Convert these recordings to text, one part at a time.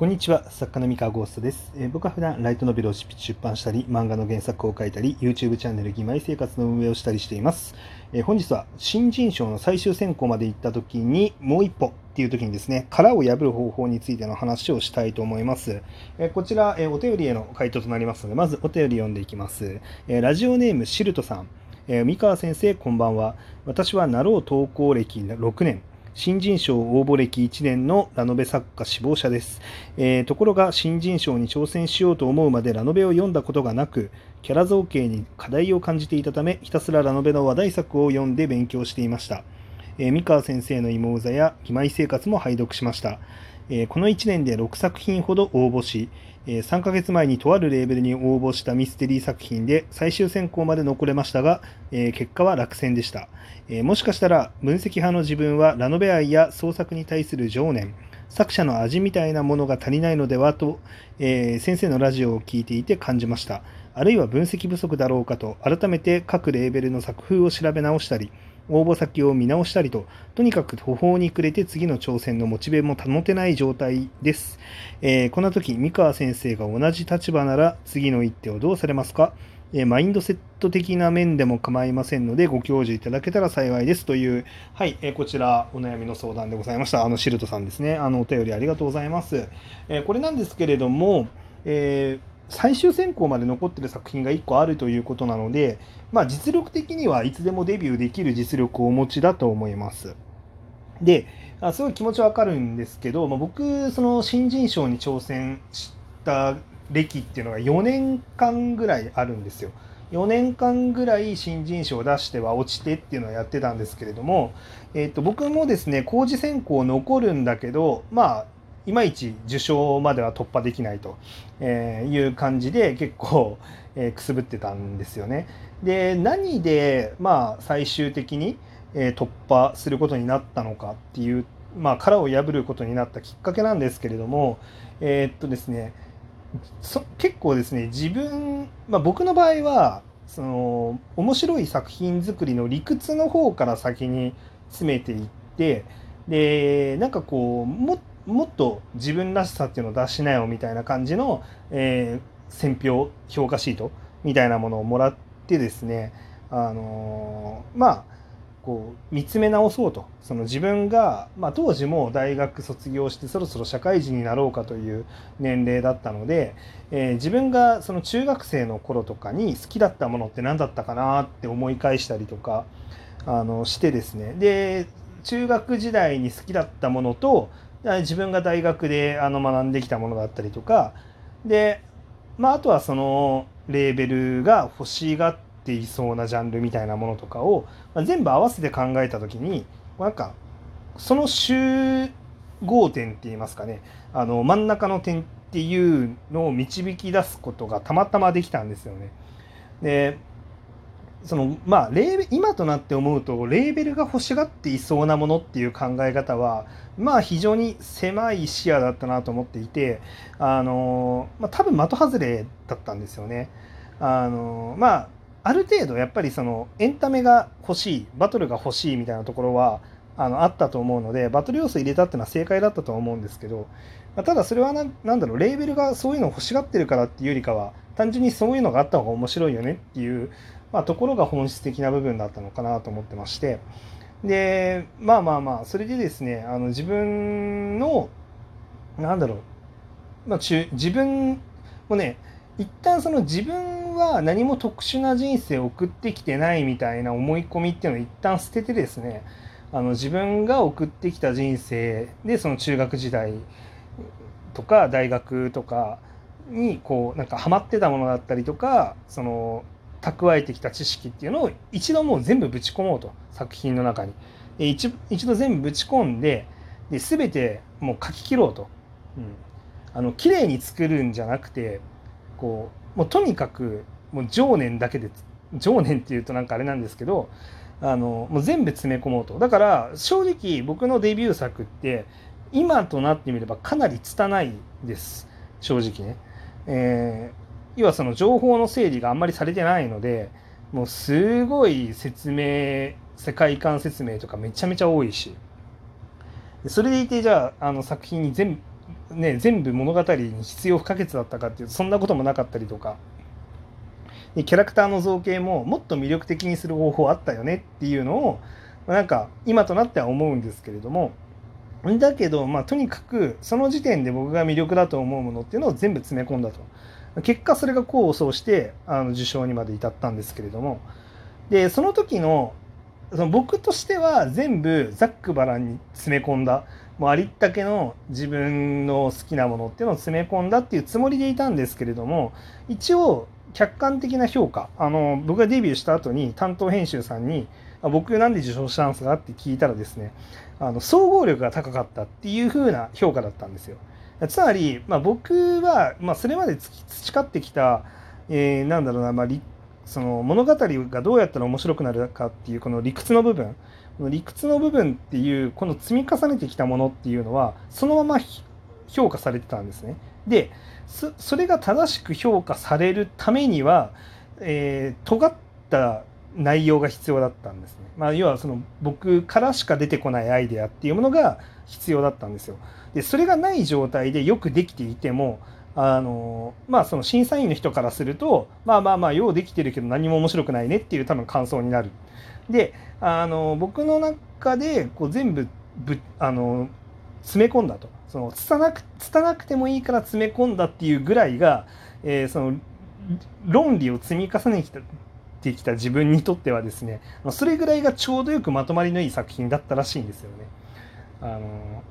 こんにちは、作家の三河ゴーストです。えー、僕は普段ライトノベルを出版したり、漫画の原作を書いたり、YouTube チャンネル義妹生活の運営をしたりしています。えー、本日は新人賞の最終選考まで行った時に、もう一歩っていう時にですね、殻を破る方法についての話をしたいと思います。えー、こちら、えお便りへの回答となりますので、まずお便り読んでいきます。えラジオネームシルトさん。え三河先生、こんばんは。私はなろう投稿歴6年。新人賞応募歴1年のラノベ作家志望者です、えー、ところが新人賞に挑戦しようと思うまでラノベを読んだことがなくキャラ造形に課題を感じていたためひたすらラノベの話題作を読んで勉強していました、えー、三河先生の妹座や義妹生活も拝読しました、えー、この1年で6作品ほど応募しえ3ヶ月前にとあるレーベルに応募したミステリー作品で最終選考まで残れましたが、え結果は落選でした。えもしかしたら分析派の自分はラノベ愛や創作に対する情念、作者の味みたいなものが足りないのではと、え、先生のラジオを聞いていて感じました。あるいは分析不足だろうかと、改めて各レーベルの作風を調べ直したり、応募先を見直したりと、とにかく途方に暮れて次の挑戦のモチベも保てない状態です。えー、こんな時、三河先生が同じ立場なら次の一手をどうされますか？えマインドセット的な面でも構いませんので、ご教授いただけたら幸いですという、はい、えこちらお悩みの相談でございました。あの、シルトさんですね。あの、お便りありがとうございます。えこれなんですけれども、えー最終選考まで残ってる作品が1個あるということなので、まあ、実力的にはいつでもデビューできる実力をお持ちだと思います。で、あすごい気持ちわかるんですけど、まあ、僕、その新人賞に挑戦した歴っていうのが4年間ぐらいあるんですよ。4年間ぐらい新人賞を出しては落ちてっていうのをやってたんですけれども、えー、と僕もですね、工事選考残るんだけど、まあ、いまいち受賞までは突破できないという感じで結構、えくすぶってたんですよね。で何でまあ最終的に、え突破することになったのかっていう、まあ、殻を破ることになったきっかけなんですけれどもえー、っとですね結構ですね自分、まあ、僕の場合はその面白い作品作りの理屈の方から先に詰めていってでなんかこうもっもっと自分らしさっていうのを出しなよみたいな感じの、えー、選評評価シートみたいなものをもらってですねあのー、まあこう見つめ直そうと。その自分が、まあ、当時も大学卒業してそろそろ社会人になろうかという年齢だったので、えー、自分がその中学生の頃とかに好きだったものって何だったかなって思い返したりとかあのしてですね。で中学時代に好きだったものと自分が大学であの学んできたものだったりとかで、まあ、あとはそのレーベルが欲しがっていそうなジャンルみたいなものとかを、まあ、全部合わせて考えた時になんかその集合点って言いますかねあの真ん中の点っていうのを導き出すことがたまたまできたんですよね。でそのまあレーベ今となって思うとレーベルが欲しがっていそうなものっていう考え方はまあ非常に狭い視野だったなと思っていてあの、まあ、多分的外れだったんですよね。あのまあある程度やっぱりそのエンタメが欲しいバトルが欲しいみたいなところはあのあったと思うのでバトル要素入れたっていうのは正解だったと思うんですけど、まあ、ただそれは何だろうレーベルがそういうのを欲しがってるからっていうよりかは単純にそういうのがあった方が面白いよねっていうまあ、ところが本質的な部分だったのかなと思ってまして。でまあまあまあそれでですねあの自分のなんだろう、まあ、自分もね一旦その自分は何も特殊な人生を送ってきてないみたいな思い込みっていうのを一旦捨ててですねあの自分が送ってきた人生でその中学時代とか大学とかにこうなんかハマってたものだったりとかその蓄えてきた知識っていうのを一度もう全部ぶち込もうと作品の中に。一一度全部ぶち込んでで全てもう書き切ろうと、うん、あの綺麗に作るんじゃなくてこうもうとにかくもう情念だけで情念っていうとなんかあれなんですけどあのもう全部詰め込もうと。だから正直僕のデビュー作って今となってみればかなり拙いです。正直ね。えー要はその情報の整理があんまりされてないのでもうすごい説明世界観説明とかめちゃめちゃ多いし。それでいてじゃああの作品に全ね、全部物語に必要不可欠だったかっていうとそんなこともなかったりとか。キャラクターの造形ももっと魅力的にする方法あったよねっていうのをなんか今となっては思うんですけれども。だけど、まあ、とにかくその時点で僕が魅力だと思うものっていうのを全部詰め込んだと。結果それが功を奏してあの受賞にまで至ったんですけれども。でその時のその僕としては全部ざっくばらんに詰め込んだ。もうありったけの自分の好きなものっていうのを詰め込んだっていうつもりでいたんですけれども一応客観的な評価あの僕がデビューした後に担当編集さんに「僕なんで受賞したんですか?」って聞いたらですねあの総合力が高かったっていう風な評価だったんですよ。つまり、まあ、僕は、まあ、それまで培ってきた、えー、なんだろうな、まあ、その物語がどうやったら面白くなるかっていうこの理屈の部分この理屈の部分っていうこの積み重ねてきたものっていうのはそのまま評価されてたんですね。でそれが正しく評価されるためには、えー、尖った内容が必要だったんですね。まあ、要はその僕からしか出てこないアイデアっていうものが必要だったんですよ。でそれがない状態でよくできていてもあのまあその審査員の人からするとまあまあまあようできてるけど何も面白くないねっていう多分感想になる。であの僕の中でこう全部ぶあの詰め込んだとそのつたなくつなくてもいいから詰め込んだっていうぐらいが、えー、その論理を積み重ねてきた自分にとってはですねそれぐらいがちょうどよくまとまりのいい作品だったらしいんですよね。あの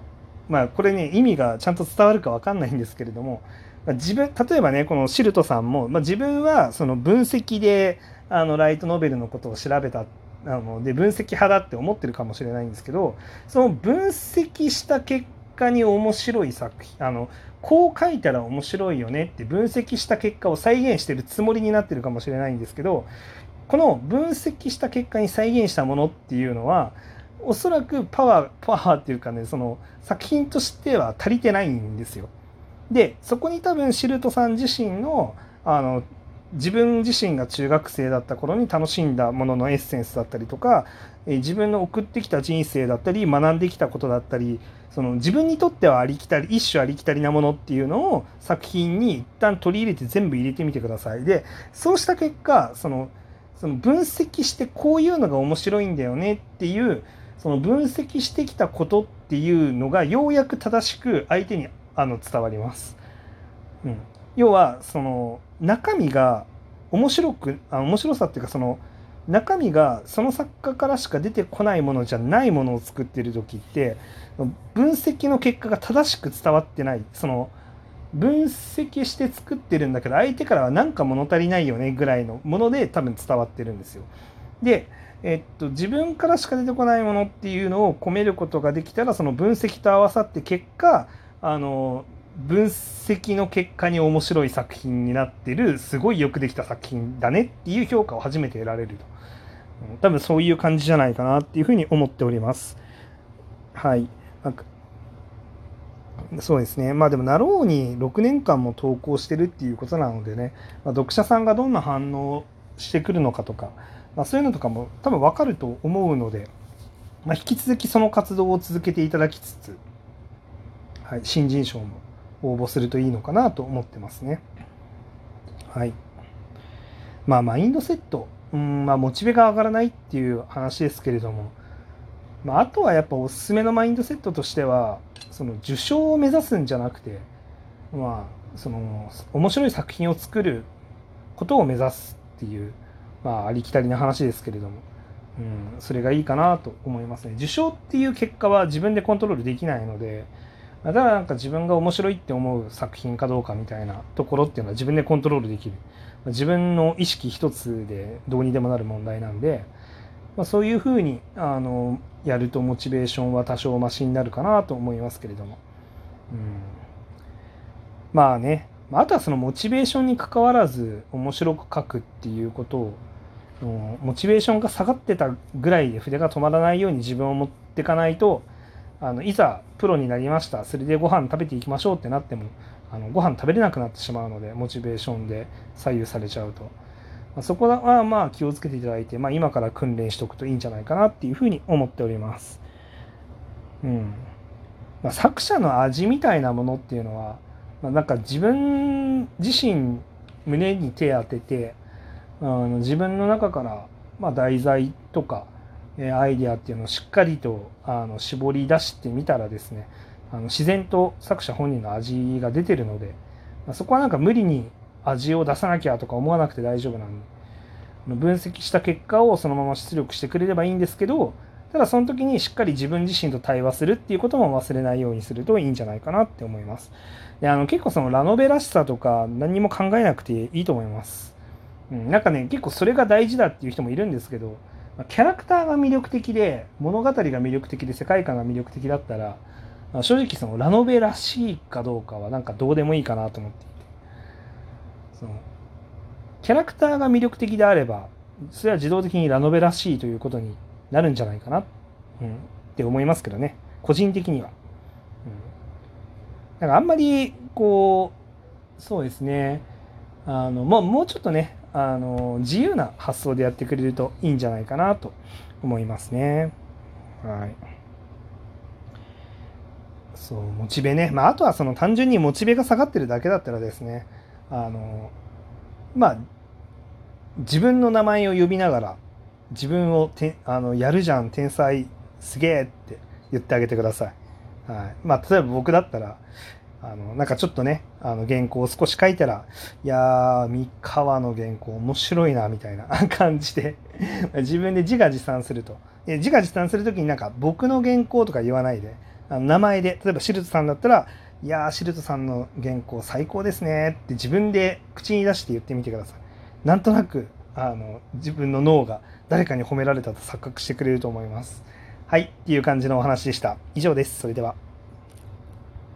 まあこれね意味がちゃんと伝わるか分かんないんですけれども自分例えばねこのシルトさんも、まあ、自分はその分析であのライトノベルのことを調べたあので分析派だって思ってるかもしれないんですけどその分析した結果に面白い作品あのこう書いたら面白いよねって分析した結果を再現してるつもりになってるかもしれないんですけどこの分析した結果に再現したものっていうのはおそらくパワーパワーっていうかねその作品としては足りてないんですよ。でそこに多分シルトさん自身のあの自分自身が中学生だった頃に楽しんだもののエッセンスだったりとかえ自分の送ってきた人生だったり学んできたことだったりその自分にとってはありきたり一種ありきたりなものっていうのを作品に一旦取り入れて全部入れてみてください。でそうした結果そのその分析してこういうのが面白いんだよねっていうその分析してきたことっていうのがようやく正しく相手にあの伝わります。うん、要はその中身が面白くあ面白さっていうかその中身がその作家からしか出てこないものじゃないものを作ってる時って分析の結果が正しく伝わってないその分析して作ってるんだけど相手からは何か物足りないよねぐらいのもので多分伝わってるんですよ。で、えっと、自分からしか出てこないものっていうのを込めることができたらその分析と合わさって結果あの分析の結果に面白い作品になってるすごいよくできた作品だねっていう評価を初めて得られると。多分そういう感じじゃないかなっていうふうに思っております。はい。そうですね。まあでもなろうに6年間も投稿してるっていうことなのでね、まあ、読者さんがどんな反応してくるのかとか、まあ、そういうのとかも多分わかると思うので、まあ、引き続きその活動を続けていただきつつ、はい、新人賞も応募するといいのかなと思ってますね。はい。まあ、マインドセット、うん、まあ、モチベが上がらないっていう話ですけれども、まあ、あとはやっぱおすすめのマインドセットとしては、その受賞を目指すんじゃなくて、まあ、その面白い作品を作ることを目指すっていう、まあ、ありきたりな話ですけれども、うん、それがいいかなと思いますね。受賞っていう結果は自分でコントロールできないので、だからなんか自分が面白いって思う作品かどうかみたいなところっていうのは自分でコントロールできる。自分の意識一つでどうにでもなる問題なんで、まあ、そういうふうにあのやるとモチベーションは多少マシになるかなと思いますけれども。うん、まあね、あとはそのモチベーションにかかわらず面白く書くっていうことをモチベーションが下がってたぐらいで筆が止まらないように自分を持っていかないとあのいざプロになりました。それでご飯食べていきましょうってなってもあのご飯食べれなくなってしまうのでモチベーションで左右されちゃうと、まあ、そこはまあ気をつけていただいて、まあ、今から訓練しておくといいんじゃないかなっていうふうに思っております。うん。まあ、作者の味みたいなものっていうのは、まあ、なんか自分自身胸に手当ててあの自分の中から、まあ、題材とか、アイデアっていうのをしっかりとあの絞り出してみたらですねあの自然と作者本人の味が出てるので、そこはなんか無理に味を出さなきゃとか思わなくて大丈夫なんで分析した結果をそのまま出力してくれればいいんですけどただその時にしっかり自分自身と対話するっていうことも忘れないようにするといいんじゃないかなって思います。であの結構そのラノベらしさとか何も考えなくていいと思います。うん、なんかね結構それが大事だっていう人もいるんですけどキャラクターが魅力的で物語が魅力的で世界観が魅力的だったら正直そのラノベらしいかどうかはなんかどうでもいいかなと思っていて。そのキャラクターが魅力的であればそれは自動的にラノベらしいということになるんじゃないかな、うん、って思いますけどね。個人的には。うん、なんかあんまりこうそうですね。あのもうもうちょっとねあの自由な発想でやってくれるといいんじゃないかなと思いますね。はい。そう、モチベね。まあ、あとはその単純にモチベが下がってるだけだったらですね、あの、まあ、自分の名前を呼びながら、自分をてあのやるじゃん、天才、すげえって言ってあげてください。はい。まあ、例えば僕だったら、あの、なんかちょっとね、あの、原稿を少し書いたら、いやー、三河の原稿面白いな、みたいな 感じで自分で自画自賛すると。自画自賛するときになんか、僕の原稿とか言わないで、あの名前で、例えばシルトさんだったら、いやー、シルトさんの原稿最高ですねって自分で口に出して言ってみてください。なんとなく、あの、自分の脳が誰かに褒められたと錯覚してくれると思います。はい、っていう感じのお話でした。以上です。それでは。